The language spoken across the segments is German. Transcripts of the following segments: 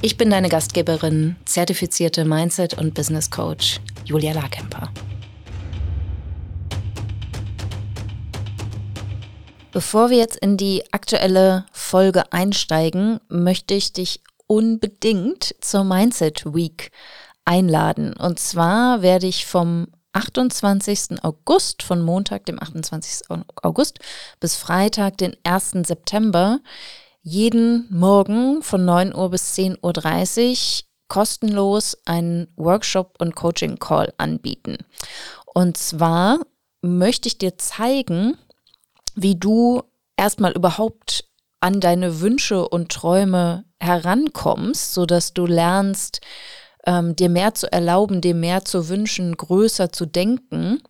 Ich bin deine Gastgeberin, zertifizierte Mindset- und Business Coach Julia Larkemper. Bevor wir jetzt in die aktuelle Folge einsteigen, möchte ich dich unbedingt zur Mindset Week einladen. Und zwar werde ich vom 28. August, von Montag, dem 28. August, bis Freitag, den 1. September, jeden Morgen von 9 Uhr bis 10.30 Uhr kostenlos einen Workshop und Coaching Call anbieten. Und zwar möchte ich dir zeigen, wie du erstmal überhaupt an deine Wünsche und Träume herankommst, sodass du lernst, ähm, dir mehr zu erlauben, dir mehr zu wünschen, größer zu denken.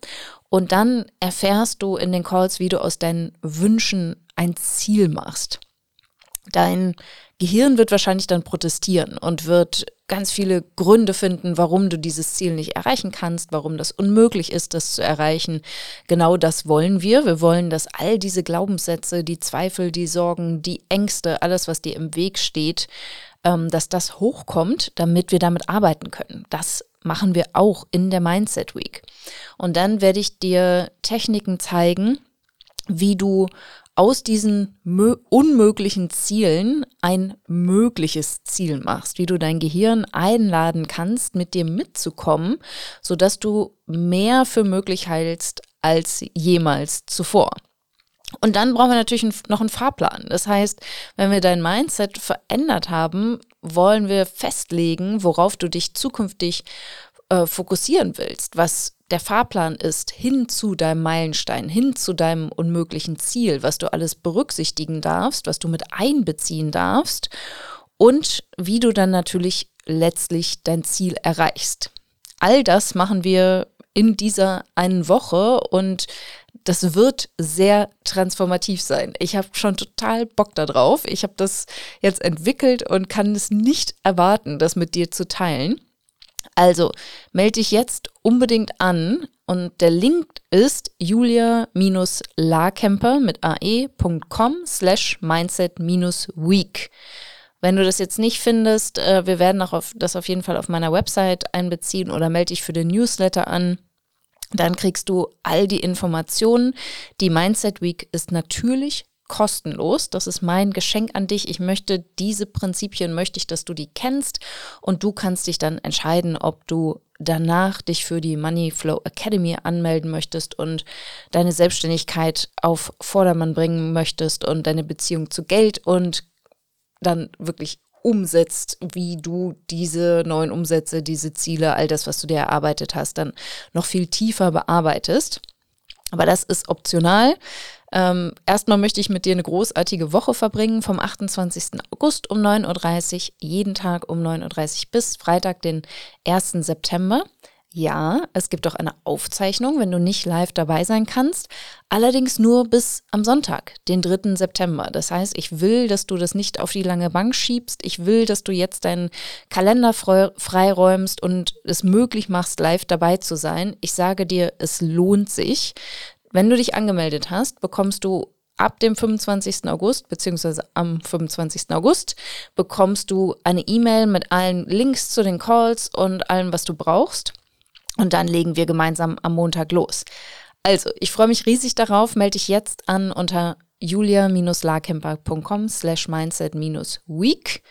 Und dann erfährst du in den Calls, wie du aus deinen Wünschen ein Ziel machst. Dein Gehirn wird wahrscheinlich dann protestieren und wird ganz viele Gründe finden, warum du dieses Ziel nicht erreichen kannst, warum das unmöglich ist, das zu erreichen. Genau das wollen wir. Wir wollen, dass all diese Glaubenssätze, die Zweifel, die Sorgen, die Ängste, alles, was dir im Weg steht, ähm, dass das hochkommt, damit wir damit arbeiten können. Das machen wir auch in der Mindset Week. Und dann werde ich dir Techniken zeigen, wie du aus diesen unmöglichen Zielen ein mögliches Ziel machst, wie du dein Gehirn einladen kannst, mit dir mitzukommen, sodass du mehr für möglich hältst als jemals zuvor. Und dann brauchen wir natürlich noch einen Fahrplan. Das heißt, wenn wir dein Mindset verändert haben, wollen wir festlegen, worauf du dich zukünftig äh, fokussieren willst, was der Fahrplan ist hin zu deinem Meilenstein, hin zu deinem unmöglichen Ziel, was du alles berücksichtigen darfst, was du mit einbeziehen darfst und wie du dann natürlich letztlich dein Ziel erreichst. All das machen wir in dieser einen Woche und das wird sehr transformativ sein. Ich habe schon total Bock darauf. Ich habe das jetzt entwickelt und kann es nicht erwarten, das mit dir zu teilen. Also melde dich jetzt unbedingt an und der Link ist julia-larkemper mit ae.com slash mindset-week. Wenn du das jetzt nicht findest, äh, wir werden auch auf, das auf jeden Fall auf meiner Website einbeziehen oder melde dich für den Newsletter an. Dann kriegst du all die Informationen. Die Mindset Week ist natürlich kostenlos. Das ist mein Geschenk an dich. Ich möchte diese Prinzipien, möchte ich, dass du die kennst und du kannst dich dann entscheiden, ob du danach dich für die Money Flow Academy anmelden möchtest und deine Selbstständigkeit auf Vordermann bringen möchtest und deine Beziehung zu Geld und dann wirklich umsetzt, wie du diese neuen Umsätze, diese Ziele, all das, was du dir erarbeitet hast, dann noch viel tiefer bearbeitest. Aber das ist optional. Ähm, erstmal möchte ich mit dir eine großartige Woche verbringen, vom 28. August um 9.30 Uhr, jeden Tag um 9.30 Uhr bis Freitag, den 1. September. Ja, es gibt auch eine Aufzeichnung, wenn du nicht live dabei sein kannst, allerdings nur bis am Sonntag, den 3. September. Das heißt, ich will, dass du das nicht auf die lange Bank schiebst. Ich will, dass du jetzt deinen Kalender freiräumst und es möglich machst, live dabei zu sein. Ich sage dir, es lohnt sich. Wenn du dich angemeldet hast, bekommst du ab dem 25. August, beziehungsweise am 25. August, bekommst du eine E-Mail mit allen Links zu den Calls und allem, was du brauchst. Und dann legen wir gemeinsam am Montag los. Also, ich freue mich riesig darauf. Melde dich jetzt an unter julia-larkemper.com slash mindset-week.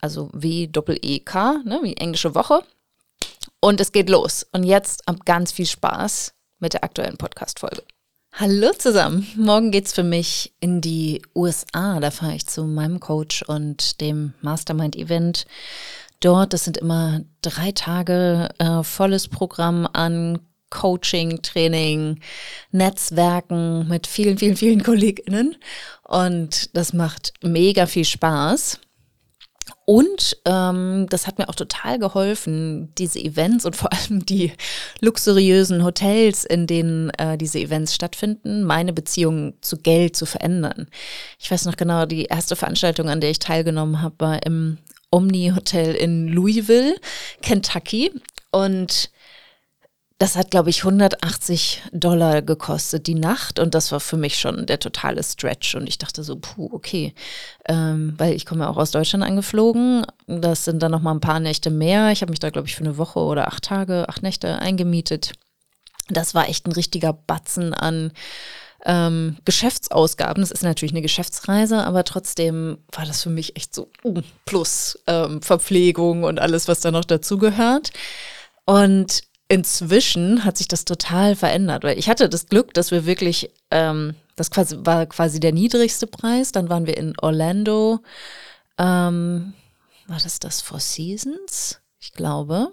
Also W-E-E-K, ne, wie englische Woche. Und es geht los. Und jetzt ganz viel Spaß mit der aktuellen Podcast-Folge. Hallo zusammen. Morgen geht's für mich in die USA. Da fahre ich zu meinem Coach und dem Mastermind-Event dort. Das sind immer drei Tage äh, volles Programm an Coaching, Training, Netzwerken mit vielen, vielen, vielen KollegInnen. Und das macht mega viel Spaß. Und ähm, das hat mir auch total geholfen, diese Events und vor allem die luxuriösen Hotels, in denen äh, diese Events stattfinden, meine Beziehung zu Geld zu verändern. Ich weiß noch genau, die erste Veranstaltung, an der ich teilgenommen habe, war im Omni Hotel in Louisville, Kentucky. Und das hat, glaube ich, 180 Dollar gekostet die Nacht und das war für mich schon der totale Stretch und ich dachte so, puh, okay, ähm, weil ich komme ja auch aus Deutschland angeflogen, das sind dann noch mal ein paar Nächte mehr. Ich habe mich da, glaube ich, für eine Woche oder acht Tage, acht Nächte eingemietet. Das war echt ein richtiger Batzen an ähm, Geschäftsausgaben. Das ist natürlich eine Geschäftsreise, aber trotzdem war das für mich echt so uh, plus ähm, Verpflegung und alles, was da noch dazugehört. Und inzwischen hat sich das total verändert, weil ich hatte das Glück, dass wir wirklich, ähm, das quasi, war quasi der niedrigste Preis. Dann waren wir in Orlando. Ähm, war das das Four Seasons? Ich glaube.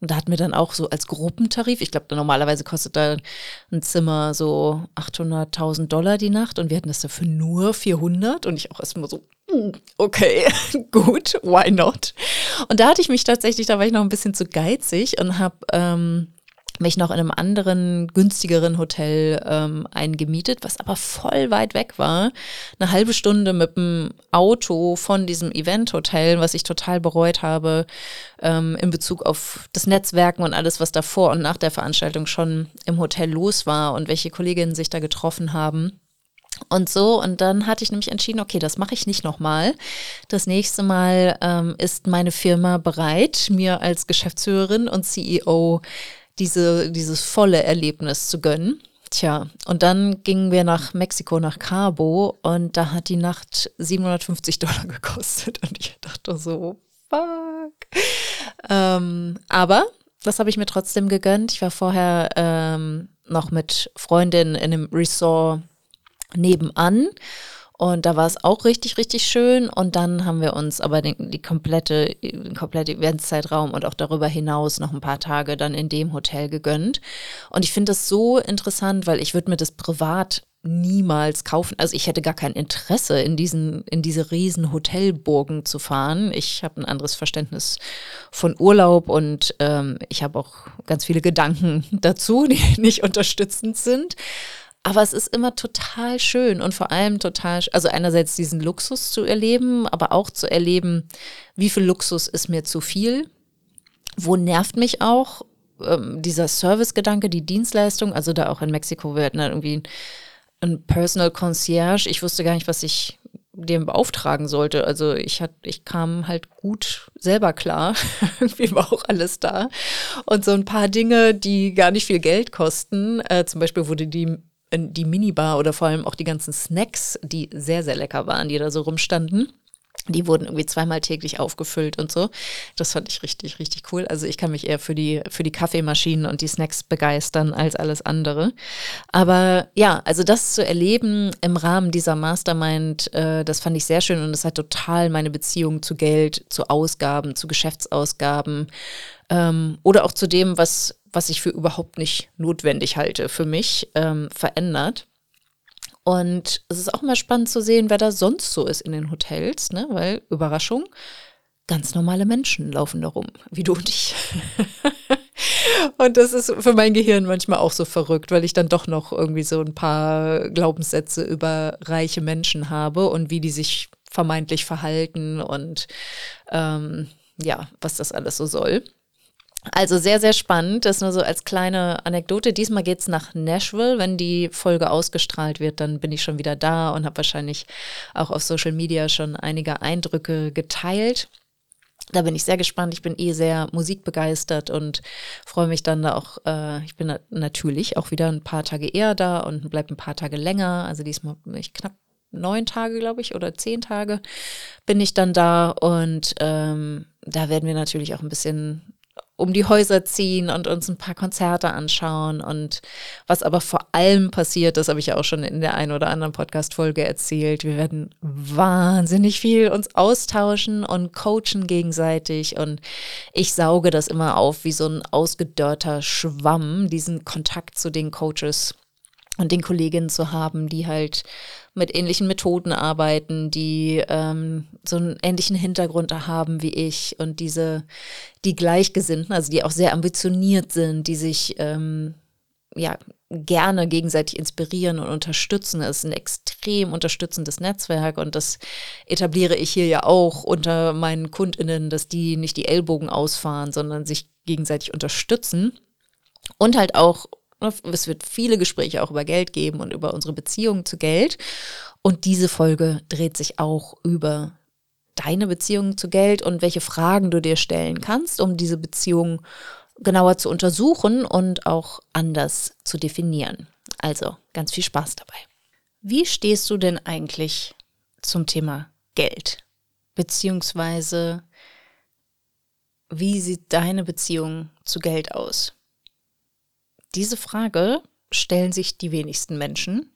Und da hatten wir dann auch so als Gruppentarif, ich glaube, normalerweise kostet da ein Zimmer so 800.000 Dollar die Nacht und wir hatten das dafür nur 400 und ich auch erstmal so, okay, gut, why not? Und da hatte ich mich tatsächlich, da war ich noch ein bisschen zu geizig und habe ähm, mich noch in einem anderen, günstigeren Hotel ähm, eingemietet, was aber voll weit weg war. Eine halbe Stunde mit dem Auto von diesem Event-Hotel, was ich total bereut habe ähm, in Bezug auf das Netzwerken und alles, was davor und nach der Veranstaltung schon im Hotel los war und welche Kolleginnen sich da getroffen haben. Und so, und dann hatte ich nämlich entschieden, okay, das mache ich nicht nochmal. Das nächste Mal ähm, ist meine Firma bereit, mir als Geschäftsführerin und CEO diese, dieses volle Erlebnis zu gönnen. Tja, und dann gingen wir nach Mexiko, nach Cabo und da hat die Nacht 750 Dollar gekostet und ich dachte so, fuck. Ähm, aber das habe ich mir trotzdem gegönnt. Ich war vorher ähm, noch mit Freundinnen in einem Resort nebenan und da war es auch richtig, richtig schön. Und dann haben wir uns aber den, die komplette, den komplette Eventzeitraum und auch darüber hinaus noch ein paar Tage dann in dem Hotel gegönnt. Und ich finde das so interessant, weil ich würde mir das privat niemals kaufen. Also ich hätte gar kein Interesse, in diesen, in diese riesen Hotelburgen zu fahren. Ich habe ein anderes Verständnis von Urlaub und ähm, ich habe auch ganz viele Gedanken dazu, die nicht unterstützend sind. Aber es ist immer total schön und vor allem total, also einerseits diesen Luxus zu erleben, aber auch zu erleben, wie viel Luxus ist mir zu viel. Wo nervt mich auch ähm, dieser Servicegedanke, die Dienstleistung, also da auch in Mexiko, wir hatten dann irgendwie ein Personal Concierge. Ich wusste gar nicht, was ich dem beauftragen sollte. Also ich hat, ich kam halt gut selber klar. Irgendwie war auch alles da. Und so ein paar Dinge, die gar nicht viel Geld kosten. Äh, zum Beispiel wurde die die Minibar oder vor allem auch die ganzen Snacks, die sehr, sehr lecker waren, die da so rumstanden. Die wurden irgendwie zweimal täglich aufgefüllt und so. Das fand ich richtig, richtig cool. Also ich kann mich eher für die, für die Kaffeemaschinen und die Snacks begeistern als alles andere. Aber ja, also das zu erleben im Rahmen dieser Mastermind, äh, das fand ich sehr schön und es hat total meine Beziehung zu Geld, zu Ausgaben, zu Geschäftsausgaben ähm, oder auch zu dem, was was ich für überhaupt nicht notwendig halte für mich, ähm, verändert. Und es ist auch mal spannend zu sehen, wer da sonst so ist in den Hotels, ne? weil Überraschung, ganz normale Menschen laufen da rum, wie du und ich. und das ist für mein Gehirn manchmal auch so verrückt, weil ich dann doch noch irgendwie so ein paar Glaubenssätze über reiche Menschen habe und wie die sich vermeintlich verhalten und ähm, ja, was das alles so soll. Also sehr, sehr spannend. Das nur so als kleine Anekdote. Diesmal geht es nach Nashville. Wenn die Folge ausgestrahlt wird, dann bin ich schon wieder da und habe wahrscheinlich auch auf Social Media schon einige Eindrücke geteilt. Da bin ich sehr gespannt. Ich bin eh sehr musikbegeistert und freue mich dann da auch. Äh, ich bin natürlich auch wieder ein paar Tage eher da und bleibe ein paar Tage länger. Also diesmal bin ich knapp neun Tage, glaube ich, oder zehn Tage bin ich dann da und ähm, da werden wir natürlich auch ein bisschen um die Häuser ziehen und uns ein paar Konzerte anschauen. Und was aber vor allem passiert, das habe ich ja auch schon in der einen oder anderen Podcast-Folge erzählt. Wir werden wahnsinnig viel uns austauschen und coachen gegenseitig. Und ich sauge das immer auf wie so ein ausgedörrter Schwamm, diesen Kontakt zu den Coaches und den Kolleginnen zu haben, die halt mit ähnlichen Methoden arbeiten, die ähm, so einen ähnlichen Hintergrund haben wie ich und diese, die Gleichgesinnten, also die auch sehr ambitioniert sind, die sich ähm, ja gerne gegenseitig inspirieren und unterstützen. Es ist ein extrem unterstützendes Netzwerk und das etabliere ich hier ja auch unter meinen KundInnen, dass die nicht die Ellbogen ausfahren, sondern sich gegenseitig unterstützen und halt auch es wird viele Gespräche auch über Geld geben und über unsere Beziehung zu Geld. Und diese Folge dreht sich auch über deine Beziehung zu Geld und welche Fragen du dir stellen kannst, um diese Beziehung genauer zu untersuchen und auch anders zu definieren. Also ganz viel Spaß dabei. Wie stehst du denn eigentlich zum Thema Geld? Beziehungsweise, wie sieht deine Beziehung zu Geld aus? Diese Frage stellen sich die wenigsten Menschen.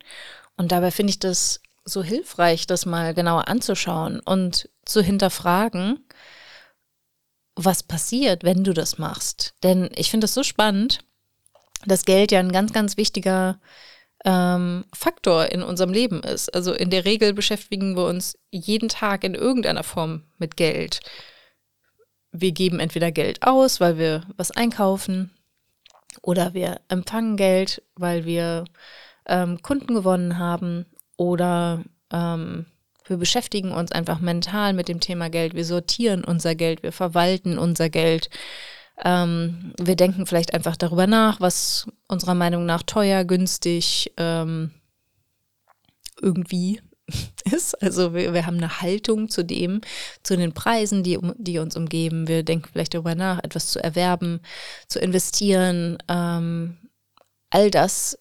Und dabei finde ich das so hilfreich, das mal genauer anzuschauen und zu hinterfragen, was passiert, wenn du das machst. Denn ich finde es so spannend, dass Geld ja ein ganz, ganz wichtiger ähm, Faktor in unserem Leben ist. Also in der Regel beschäftigen wir uns jeden Tag in irgendeiner Form mit Geld. Wir geben entweder Geld aus, weil wir was einkaufen, oder wir empfangen Geld, weil wir ähm, Kunden gewonnen haben oder ähm, wir beschäftigen uns einfach mental mit dem Thema Geld. Wir sortieren unser Geld, wir verwalten unser Geld. Ähm, wir denken vielleicht einfach darüber nach, was unserer Meinung nach teuer, günstig, ähm, irgendwie ist. Also wir, wir haben eine Haltung zu dem, zu den Preisen, die, die uns umgeben. Wir denken vielleicht darüber nach, etwas zu erwerben, zu investieren. Ähm, all das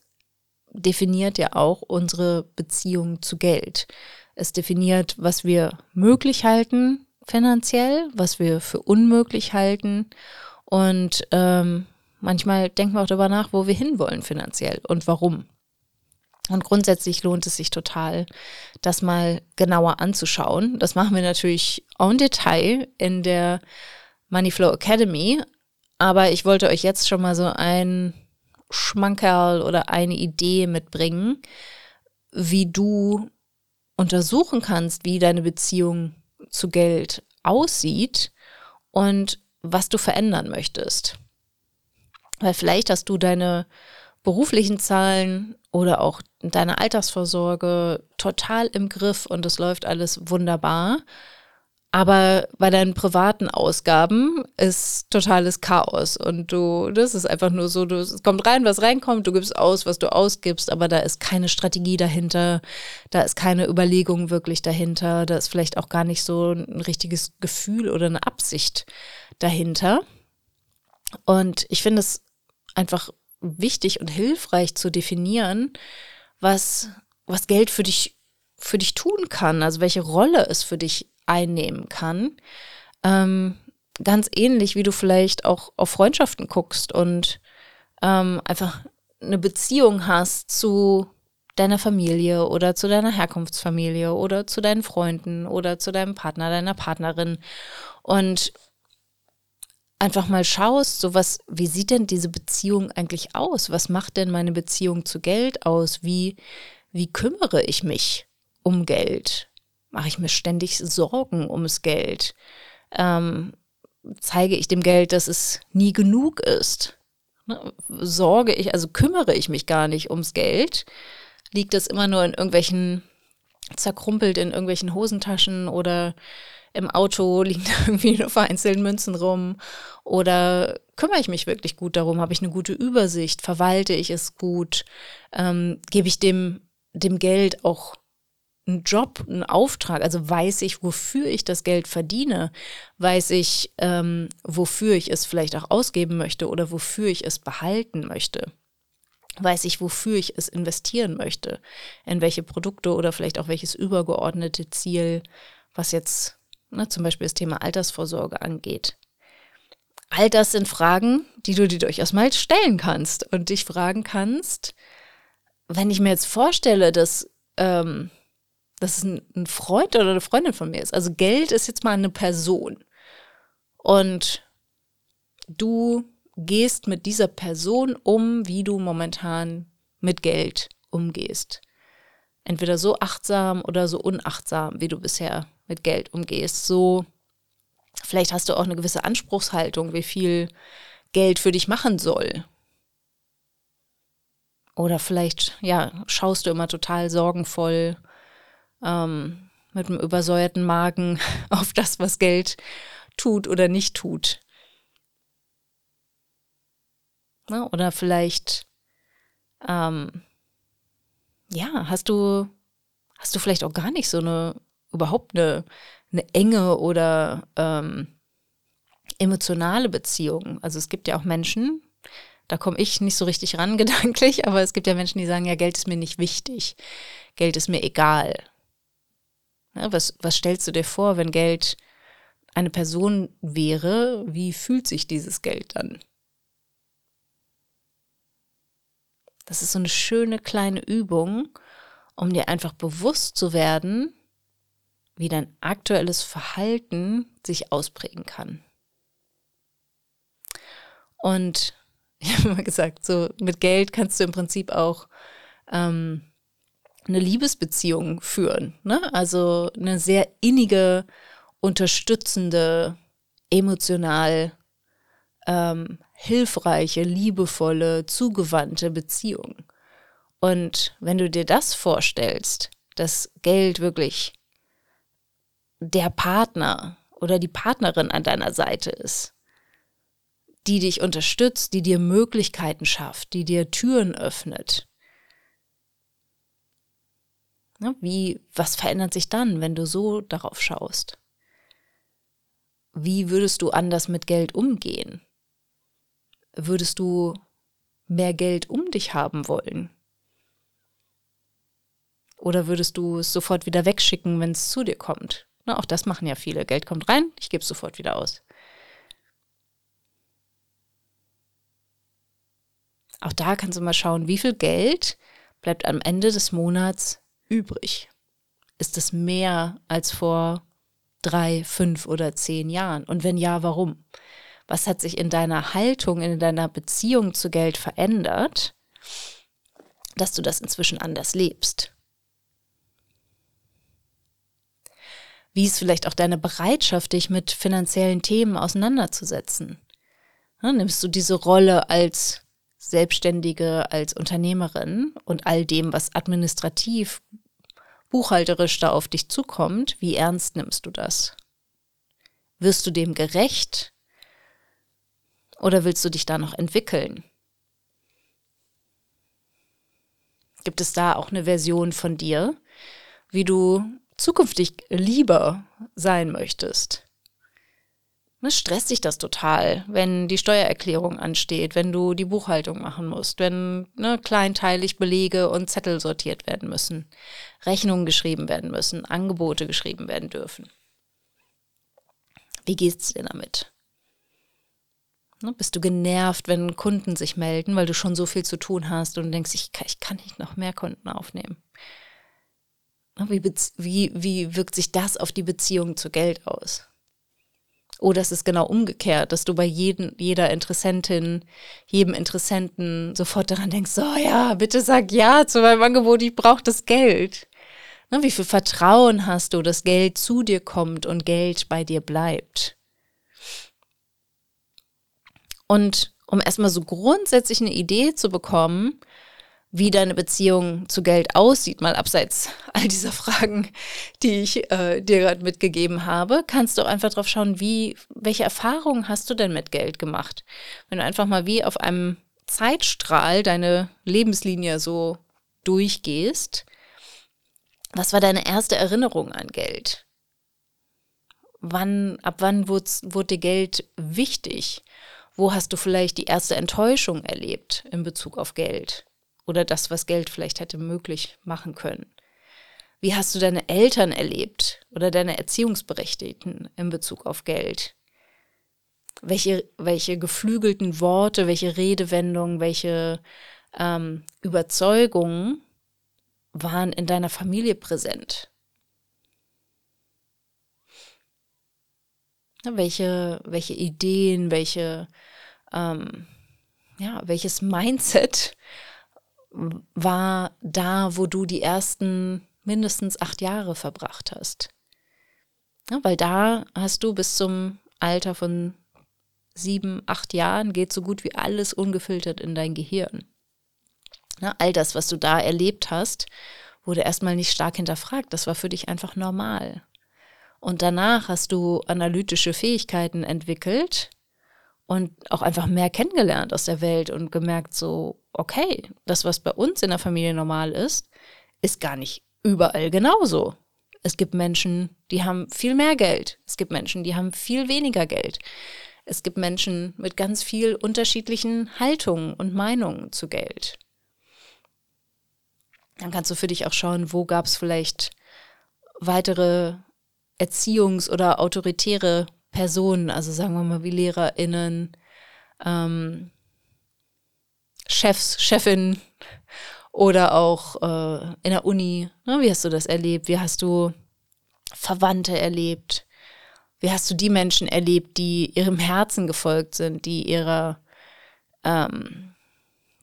definiert ja auch unsere Beziehung zu Geld. Es definiert, was wir möglich halten finanziell, was wir für unmöglich halten. Und ähm, manchmal denken wir auch darüber nach, wo wir hinwollen finanziell und warum. Und grundsätzlich lohnt es sich total, das mal genauer anzuschauen. Das machen wir natürlich en Detail in der Moneyflow Academy. Aber ich wollte euch jetzt schon mal so ein Schmankerl oder eine Idee mitbringen, wie du untersuchen kannst, wie deine Beziehung zu Geld aussieht und was du verändern möchtest. Weil vielleicht hast du deine beruflichen Zahlen oder auch deine Altersvorsorge total im Griff und es läuft alles wunderbar. Aber bei deinen privaten Ausgaben ist totales Chaos und du, das ist einfach nur so, du, es kommt rein, was reinkommt, du gibst aus, was du ausgibst, aber da ist keine Strategie dahinter, da ist keine Überlegung wirklich dahinter, da ist vielleicht auch gar nicht so ein richtiges Gefühl oder eine Absicht dahinter. Und ich finde es einfach wichtig und hilfreich zu definieren, was, was Geld für dich, für dich tun kann, also welche Rolle es für dich einnehmen kann. Ähm, ganz ähnlich, wie du vielleicht auch auf Freundschaften guckst und ähm, einfach eine Beziehung hast zu deiner Familie oder zu deiner Herkunftsfamilie oder zu deinen Freunden oder zu deinem Partner, deiner Partnerin. Und einfach mal schaust, so was, wie sieht denn diese Beziehung eigentlich aus? Was macht denn meine Beziehung zu Geld aus? Wie, wie kümmere ich mich um Geld? Mache ich mir ständig Sorgen ums Geld? Ähm, zeige ich dem Geld, dass es nie genug ist? Ne? Sorge ich, also kümmere ich mich gar nicht ums Geld? Liegt das immer nur in irgendwelchen, zerkrumpelt in irgendwelchen Hosentaschen oder im Auto liegen da irgendwie nur vereinzelt Münzen rum? Oder kümmere ich mich wirklich gut darum? Habe ich eine gute Übersicht? Verwalte ich es gut? Ähm, gebe ich dem, dem Geld auch einen Job, einen Auftrag? Also weiß ich, wofür ich das Geld verdiene? Weiß ich, ähm, wofür ich es vielleicht auch ausgeben möchte oder wofür ich es behalten möchte? Weiß ich, wofür ich es investieren möchte? In welche Produkte oder vielleicht auch welches übergeordnete Ziel, was jetzt ne, zum Beispiel das Thema Altersvorsorge angeht. All das sind Fragen, die du dir durchaus mal stellen kannst und dich fragen kannst, wenn ich mir jetzt vorstelle, dass ähm, das ein Freund oder eine Freundin von mir ist. Also Geld ist jetzt mal eine Person. Und du gehst mit dieser Person um, wie du momentan mit Geld umgehst. Entweder so achtsam oder so unachtsam, wie du bisher mit Geld umgehst. So, vielleicht hast du auch eine gewisse Anspruchshaltung, wie viel Geld für dich machen soll. Oder vielleicht, ja, schaust du immer total sorgenvoll ähm, mit einem übersäuerten Magen auf das, was Geld tut oder nicht tut. Ne? Oder vielleicht, ähm, ja, hast du, hast du vielleicht auch gar nicht so eine, überhaupt eine, eine enge oder ähm, emotionale Beziehung. Also es gibt ja auch Menschen, da komme ich nicht so richtig ran gedanklich, aber es gibt ja Menschen, die sagen, ja, Geld ist mir nicht wichtig, Geld ist mir egal. Ja, was, was stellst du dir vor, wenn Geld eine Person wäre, wie fühlt sich dieses Geld dann? Das ist so eine schöne kleine Übung, um dir einfach bewusst zu werden, wie dein aktuelles Verhalten sich ausprägen kann. Und ich habe immer gesagt, so mit Geld kannst du im Prinzip auch ähm, eine Liebesbeziehung führen. Ne? Also eine sehr innige, unterstützende, emotional ähm, hilfreiche, liebevolle, zugewandte Beziehung. Und wenn du dir das vorstellst, dass Geld wirklich der Partner oder die Partnerin an deiner Seite ist, die dich unterstützt, die dir Möglichkeiten schafft, die dir Türen öffnet. Ne, wie, was verändert sich dann, wenn du so darauf schaust? Wie würdest du anders mit Geld umgehen? Würdest du mehr Geld um dich haben wollen? Oder würdest du es sofort wieder wegschicken, wenn es zu dir kommt? Na, auch das machen ja viele. Geld kommt rein, ich gebe es sofort wieder aus. Auch da kannst du mal schauen, wie viel Geld bleibt am Ende des Monats übrig. Ist es mehr als vor drei, fünf oder zehn Jahren? Und wenn ja, warum? Was hat sich in deiner Haltung, in deiner Beziehung zu Geld verändert, dass du das inzwischen anders lebst. Wie ist vielleicht auch deine Bereitschaft, dich mit finanziellen Themen auseinanderzusetzen? Nimmst du diese Rolle als Selbstständige, als Unternehmerin und all dem, was administrativ, buchhalterisch da auf dich zukommt, wie ernst nimmst du das? Wirst du dem gerecht oder willst du dich da noch entwickeln? Gibt es da auch eine Version von dir, wie du zukünftig lieber sein möchtest? Ne, stresst dich das total, wenn die Steuererklärung ansteht, wenn du die Buchhaltung machen musst, wenn ne, kleinteilig Belege und Zettel sortiert werden müssen, Rechnungen geschrieben werden müssen, Angebote geschrieben werden dürfen. Wie geht's dir damit? Ne, bist du genervt, wenn Kunden sich melden, weil du schon so viel zu tun hast und denkst, ich kann, ich kann nicht noch mehr Kunden aufnehmen? Ne, wie, wie, wie wirkt sich das auf die Beziehung zu Geld aus? Oder ist es genau umgekehrt, dass du bei jedem, jeder Interessentin, jedem Interessenten sofort daran denkst, so ja, bitte sag ja zu meinem Angebot, ich brauche das Geld. Ne, wie viel Vertrauen hast du, dass Geld zu dir kommt und Geld bei dir bleibt? Und um erstmal so grundsätzlich eine Idee zu bekommen, wie deine Beziehung zu Geld aussieht, mal abseits all dieser Fragen, die ich äh, dir gerade mitgegeben habe, kannst du einfach drauf schauen, wie, welche Erfahrungen hast du denn mit Geld gemacht? Wenn du einfach mal wie auf einem Zeitstrahl deine Lebenslinie so durchgehst, was war deine erste Erinnerung an Geld? Wann, ab wann wurde dir Geld wichtig? Wo hast du vielleicht die erste Enttäuschung erlebt in Bezug auf Geld oder das, was Geld vielleicht hätte möglich machen können? Wie hast du deine Eltern erlebt oder deine Erziehungsberechtigten in Bezug auf Geld? Welche, welche geflügelten Worte, welche Redewendungen, welche ähm, Überzeugungen waren in deiner Familie präsent? Welche, welche Ideen, welche ähm, ja, welches Mindset war da, wo du die ersten mindestens acht Jahre verbracht hast. Ja, weil da hast du bis zum Alter von sieben, acht Jahren geht so gut wie alles ungefiltert in dein Gehirn. Ja, all das, was du da erlebt hast, wurde erstmal nicht stark hinterfragt. Das war für dich einfach normal. Und danach hast du analytische Fähigkeiten entwickelt und auch einfach mehr kennengelernt aus der Welt und gemerkt, so, okay, das, was bei uns in der Familie normal ist, ist gar nicht überall genauso. Es gibt Menschen, die haben viel mehr Geld. Es gibt Menschen, die haben viel weniger Geld. Es gibt Menschen mit ganz viel unterschiedlichen Haltungen und Meinungen zu Geld. Dann kannst du für dich auch schauen, wo gab es vielleicht weitere Erziehungs- oder autoritäre Personen, also sagen wir mal wie LehrerInnen, ähm, Chefs, Chefin oder auch äh, in der Uni. Ne? Wie hast du das erlebt? Wie hast du Verwandte erlebt? Wie hast du die Menschen erlebt, die ihrem Herzen gefolgt sind, die ihrer, ähm,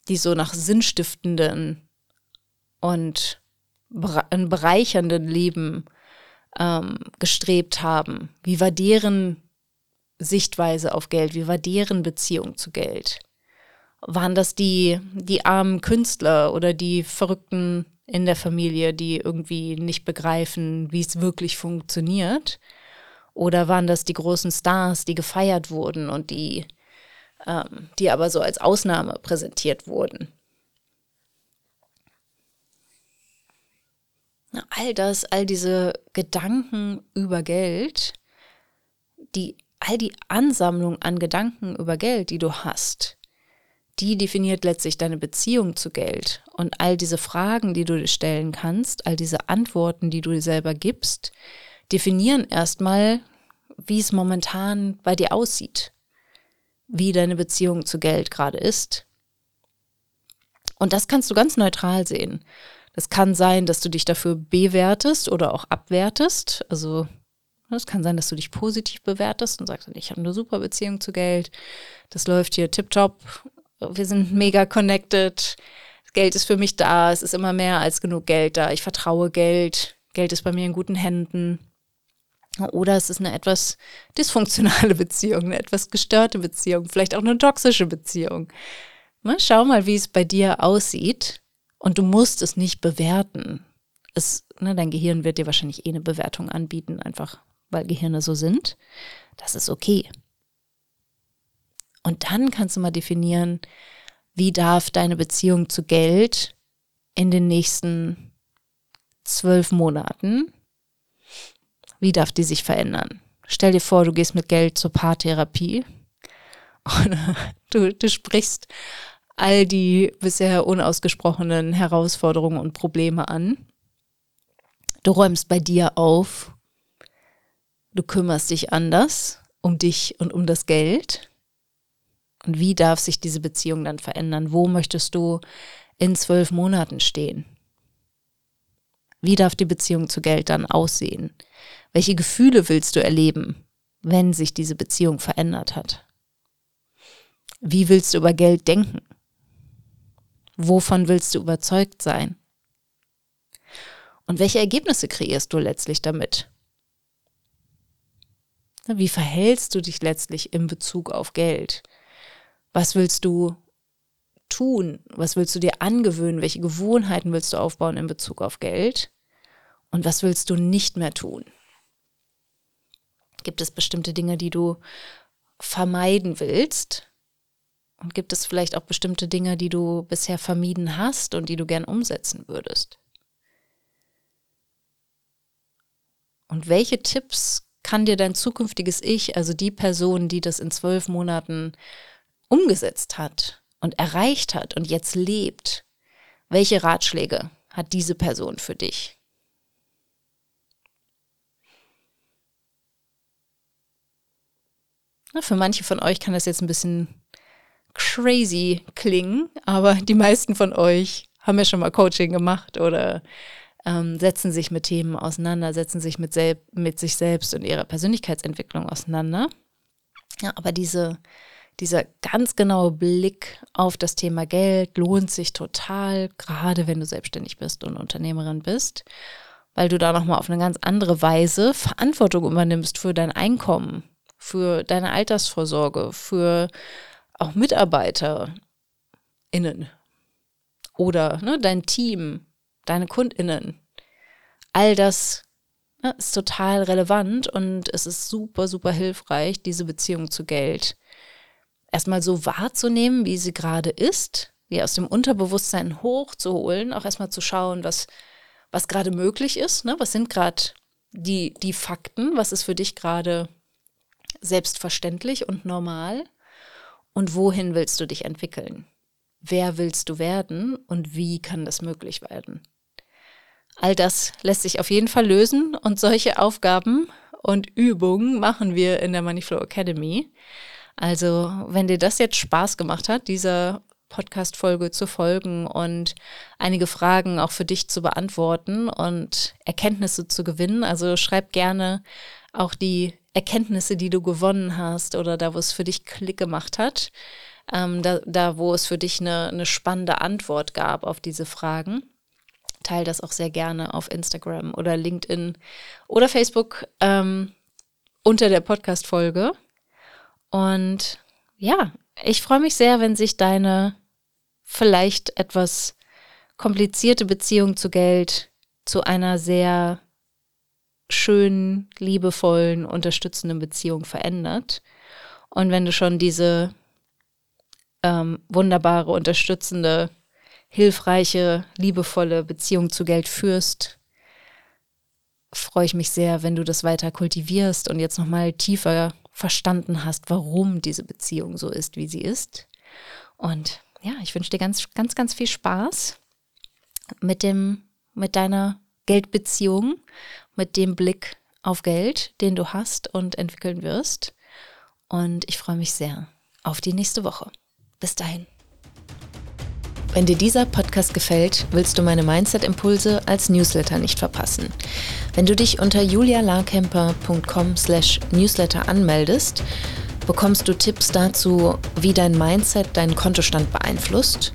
die so nach sinnstiftenden und bereichernden Leben ähm, gestrebt haben? Wie war deren Sichtweise auf Geld? Wie war deren Beziehung zu Geld? Waren das die, die armen Künstler oder die Verrückten in der Familie, die irgendwie nicht begreifen, wie es wirklich funktioniert? Oder waren das die großen Stars, die gefeiert wurden und die, ähm, die aber so als Ausnahme präsentiert wurden? All das, all diese Gedanken über Geld, die, all die Ansammlung an Gedanken über Geld, die du hast, die definiert letztlich deine Beziehung zu Geld. Und all diese Fragen, die du dir stellen kannst, all diese Antworten, die du dir selber gibst, definieren erstmal, wie es momentan bei dir aussieht, wie deine Beziehung zu Geld gerade ist. Und das kannst du ganz neutral sehen. Es kann sein, dass du dich dafür bewertest oder auch abwertest. Also es kann sein, dass du dich positiv bewertest und sagst, ich habe eine super Beziehung zu Geld. Das läuft hier tipptopp. Wir sind mega connected. Geld ist für mich da. Es ist immer mehr als genug Geld da. Ich vertraue Geld. Geld ist bei mir in guten Händen. Oder es ist eine etwas dysfunktionale Beziehung, eine etwas gestörte Beziehung, vielleicht auch eine toxische Beziehung. Schau mal, wie es bei dir aussieht und du musst es nicht bewerten. Es, ne, dein Gehirn wird dir wahrscheinlich eh eine Bewertung anbieten, einfach weil Gehirne so sind. Das ist okay. Und dann kannst du mal definieren, wie darf deine Beziehung zu Geld in den nächsten zwölf Monaten, wie darf die sich verändern? Stell dir vor, du gehst mit Geld zur Paartherapie und du, du sprichst all die bisher unausgesprochenen Herausforderungen und Probleme an. Du räumst bei dir auf. Du kümmerst dich anders um dich und um das Geld. Und wie darf sich diese Beziehung dann verändern? Wo möchtest du in zwölf Monaten stehen? Wie darf die Beziehung zu Geld dann aussehen? Welche Gefühle willst du erleben, wenn sich diese Beziehung verändert hat? Wie willst du über Geld denken? Wovon willst du überzeugt sein? Und welche Ergebnisse kreierst du letztlich damit? Wie verhältst du dich letztlich in Bezug auf Geld? Was willst du tun? Was willst du dir angewöhnen? Welche Gewohnheiten willst du aufbauen in Bezug auf Geld? Und was willst du nicht mehr tun? Gibt es bestimmte Dinge, die du vermeiden willst? Und gibt es vielleicht auch bestimmte Dinge, die du bisher vermieden hast und die du gern umsetzen würdest? Und welche Tipps kann dir dein zukünftiges Ich, also die Person, die das in zwölf Monaten umgesetzt hat und erreicht hat und jetzt lebt, welche Ratschläge hat diese Person für dich? Für manche von euch kann das jetzt ein bisschen crazy klingen, aber die meisten von euch haben ja schon mal Coaching gemacht oder ähm, setzen sich mit Themen auseinander, setzen sich mit, mit sich selbst und ihrer Persönlichkeitsentwicklung auseinander. Ja, aber diese, dieser ganz genaue Blick auf das Thema Geld lohnt sich total, gerade wenn du selbstständig bist und Unternehmerin bist, weil du da nochmal auf eine ganz andere Weise Verantwortung übernimmst für dein Einkommen, für deine Altersvorsorge, für auch MitarbeiterInnen oder ne, dein Team, deine KundInnen. All das ne, ist total relevant und es ist super, super hilfreich, diese Beziehung zu Geld erstmal so wahrzunehmen, wie sie gerade ist, wie aus dem Unterbewusstsein hochzuholen, auch erstmal zu schauen, was, was gerade möglich ist, ne? was sind gerade die, die Fakten, was ist für dich gerade selbstverständlich und normal und wohin willst du dich entwickeln? Wer willst du werden und wie kann das möglich werden? All das lässt sich auf jeden Fall lösen und solche Aufgaben und Übungen machen wir in der Moneyflow Academy. Also, wenn dir das jetzt Spaß gemacht hat, dieser Podcast-Folge zu folgen und einige Fragen auch für dich zu beantworten und Erkenntnisse zu gewinnen. Also schreib gerne auch die Erkenntnisse, die du gewonnen hast oder da, wo es für dich Klick gemacht hat, ähm, da, da, wo es für dich eine, eine spannende Antwort gab auf diese Fragen. Teil das auch sehr gerne auf Instagram oder LinkedIn oder Facebook ähm, unter der Podcast-Folge. Und ja, ich freue mich sehr, wenn sich deine vielleicht etwas komplizierte Beziehung zu Geld zu einer sehr schönen, liebevollen, unterstützenden Beziehung verändert. Und wenn du schon diese ähm, wunderbare, unterstützende, hilfreiche, liebevolle Beziehung zu Geld führst, freue ich mich sehr, wenn du das weiter kultivierst und jetzt nochmal tiefer verstanden hast, warum diese Beziehung so ist, wie sie ist. Und ja, ich wünsche dir ganz, ganz, ganz viel Spaß mit dem, mit deiner Geldbeziehung, mit dem Blick auf Geld, den du hast und entwickeln wirst. Und ich freue mich sehr auf die nächste Woche. Bis dahin. Wenn dir dieser Podcast gefällt, willst du meine Mindset-Impulse als Newsletter nicht verpassen. Wenn du dich unter julialarkemper.com slash newsletter anmeldest, bekommst du Tipps dazu, wie dein Mindset deinen Kontostand beeinflusst,